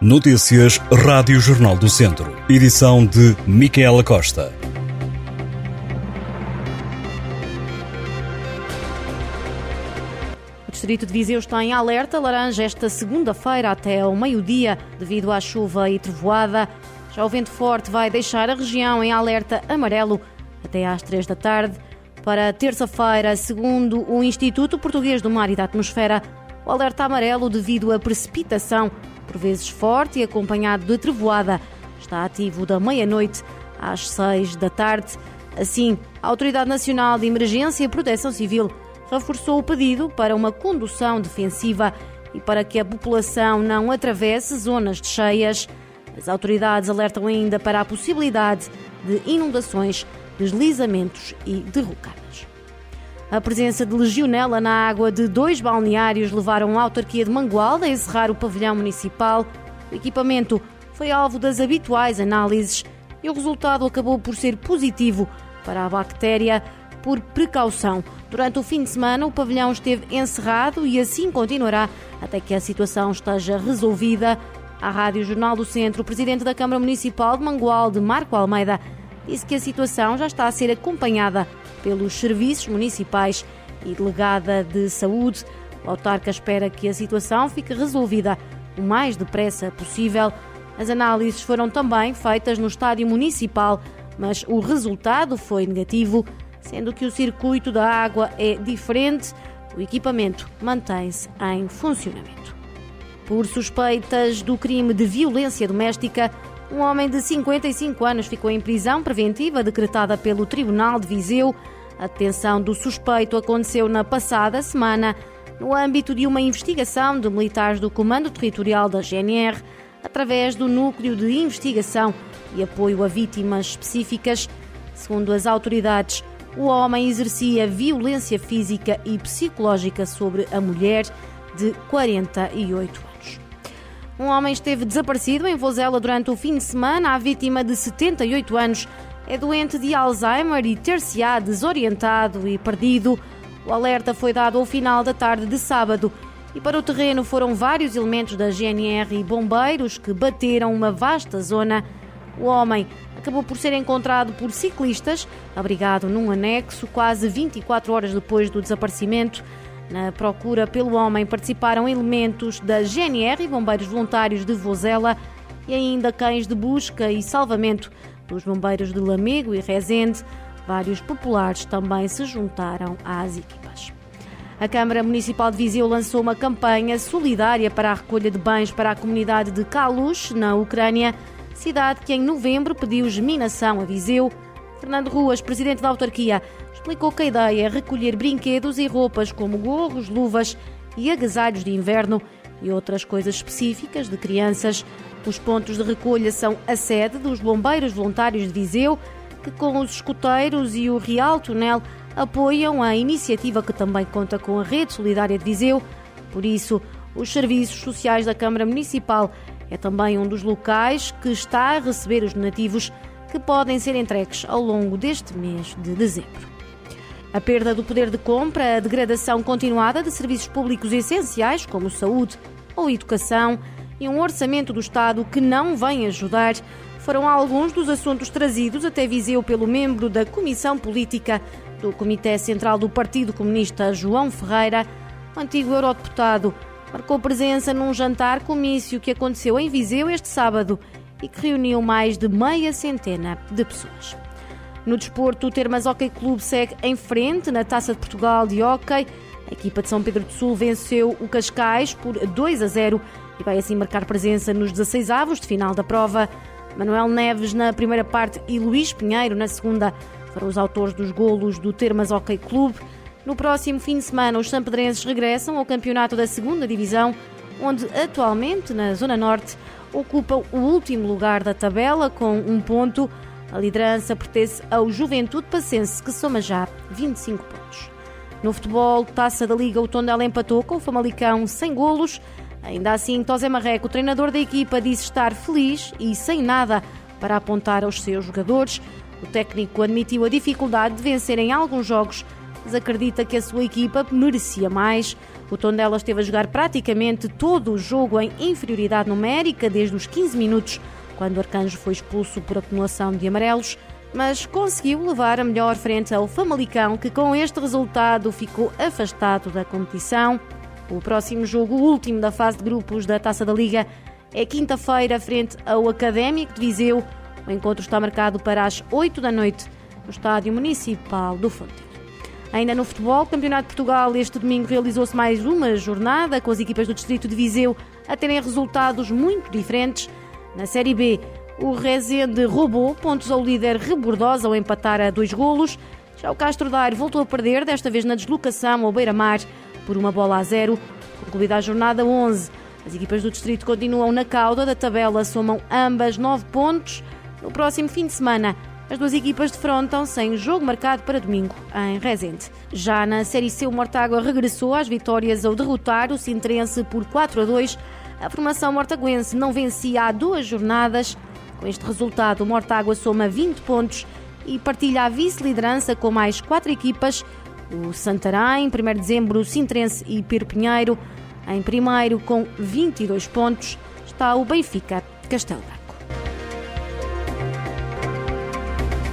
Notícias Rádio Jornal do Centro. Edição de Micaela Costa. O Distrito de Viseu está em alerta laranja esta segunda-feira até ao meio-dia, devido à chuva e trovoada. Já o vento forte vai deixar a região em alerta amarelo até às três da tarde. Para terça-feira, segundo o Instituto Português do Mar e da Atmosfera, o alerta amarelo devido à precipitação, por vezes forte e acompanhado de trevoada, está ativo da meia-noite às seis da tarde. Assim, a Autoridade Nacional de Emergência e Proteção Civil reforçou o pedido para uma condução defensiva e para que a população não atravesse zonas de cheias. As autoridades alertam ainda para a possibilidade de inundações, deslizamentos e derrocadas. A presença de legionela na água de dois balneários levaram a autarquia de Mangualde a encerrar o pavilhão municipal. O equipamento foi alvo das habituais análises e o resultado acabou por ser positivo para a bactéria por precaução. Durante o fim de semana, o pavilhão esteve encerrado e assim continuará até que a situação esteja resolvida. À Rádio Jornal do Centro, o presidente da Câmara Municipal de Mangualde, Marco Almeida, disse que a situação já está a ser acompanhada pelos serviços municipais e delegada de saúde. O autarca espera que a situação fique resolvida o mais depressa possível. As análises foram também feitas no estádio municipal, mas o resultado foi negativo, sendo que o circuito da água é diferente. O equipamento mantém-se em funcionamento. Por suspeitas do crime de violência doméstica, um homem de 55 anos ficou em prisão preventiva decretada pelo Tribunal de Viseu. A detenção do suspeito aconteceu na passada semana, no âmbito de uma investigação de militares do Comando Territorial da GNR, através do Núcleo de Investigação e Apoio a Vítimas Específicas. Segundo as autoridades, o homem exercia violência física e psicológica sobre a mulher de 48 anos. Um homem esteve desaparecido em Vozela durante o fim de semana. A vítima de 78 anos é doente de Alzheimer e ter-se-á desorientado e perdido. O alerta foi dado ao final da tarde de sábado e para o terreno foram vários elementos da GNR e bombeiros que bateram uma vasta zona. O homem acabou por ser encontrado por ciclistas, abrigado num anexo, quase 24 horas depois do desaparecimento. Na procura pelo homem participaram elementos da GNR e bombeiros voluntários de Vozela e ainda cães de busca e salvamento dos bombeiros de Lamego e Rezende. Vários populares também se juntaram às equipas. A Câmara Municipal de Viseu lançou uma campanha solidária para a recolha de bens para a comunidade de Kalush, na Ucrânia, cidade que em novembro pediu geminação a Viseu. Fernando Ruas, presidente da autarquia, explicou que a ideia é recolher brinquedos e roupas como gorros, luvas e agasalhos de inverno e outras coisas específicas de crianças. Os pontos de recolha são a sede dos Bombeiros Voluntários de Viseu, que com os escuteiros e o Real Tunel apoiam a iniciativa que também conta com a Rede Solidária de Viseu. Por isso, os serviços sociais da Câmara Municipal é também um dos locais que está a receber os donativos que podem ser entregues ao longo deste mês de dezembro. A perda do poder de compra, a degradação continuada de serviços públicos essenciais, como saúde ou educação, e um orçamento do Estado que não vem ajudar, foram alguns dos assuntos trazidos até Viseu pelo membro da Comissão Política do Comitê Central do Partido Comunista, João Ferreira, o antigo eurodeputado, marcou presença num jantar comício que aconteceu em Viseu este sábado e que reuniu mais de meia centena de pessoas. No desporto, o Termas Hockey Clube segue em frente na Taça de Portugal de Hockey. A equipa de São Pedro do Sul venceu o Cascais por 2 a 0 e vai assim marcar presença nos 16 avos de final da prova. Manuel Neves na primeira parte e Luís Pinheiro na segunda foram os autores dos golos do Termas Hockey Clube. No próximo fim de semana, os sampedrenses regressam ao campeonato da segunda divisão, onde atualmente, na Zona Norte, ocupam o último lugar da tabela com um ponto. A liderança pertence ao Juventude Passense, que soma já 25 pontos. No futebol, taça da Liga, o Tondela empatou com o Famalicão sem golos. Ainda assim, Tosé Marreco, treinador da equipa, disse estar feliz e sem nada para apontar aos seus jogadores. O técnico admitiu a dificuldade de vencer em alguns jogos, mas acredita que a sua equipa merecia mais. O Tondela esteve a jogar praticamente todo o jogo em inferioridade numérica desde os 15 minutos, quando o Arcanjo foi expulso por acumulação de amarelos, mas conseguiu levar a melhor frente ao Famalicão, que com este resultado ficou afastado da competição. O próximo jogo, o último da fase de grupos da Taça da Liga, é quinta-feira, frente ao Académico de Viseu. O encontro está marcado para as 8 da noite no Estádio Municipal do Fonte. Ainda no futebol, Campeonato de Portugal, este domingo realizou-se mais uma jornada com as equipas do Distrito de Viseu a terem resultados muito diferentes. Na Série B, o Rezende roubou pontos ao líder Rebordosa ao empatar a dois golos. Já o Castro Daire voltou a perder, desta vez na deslocação ao Beira-Mar, por uma bola a zero. Concluída a jornada 11, as equipas do Distrito continuam na cauda da tabela, somam ambas nove pontos. No próximo fim de semana, as duas equipas defrontam-se em jogo marcado para domingo, em Rezende. Já na Série C, o Mortágua regressou às vitórias ao derrotar o Sintrense por 4 a 2. A formação mortaguense não vencia há duas jornadas. Com este resultado, o Mortágua soma 20 pontos e partilha a vice-liderança com mais quatro equipas. O Santarém, 1 de dezembro, o Sintrense e Piro Pinheiro. Em primeiro, com 22 pontos, está o Benfica Castelo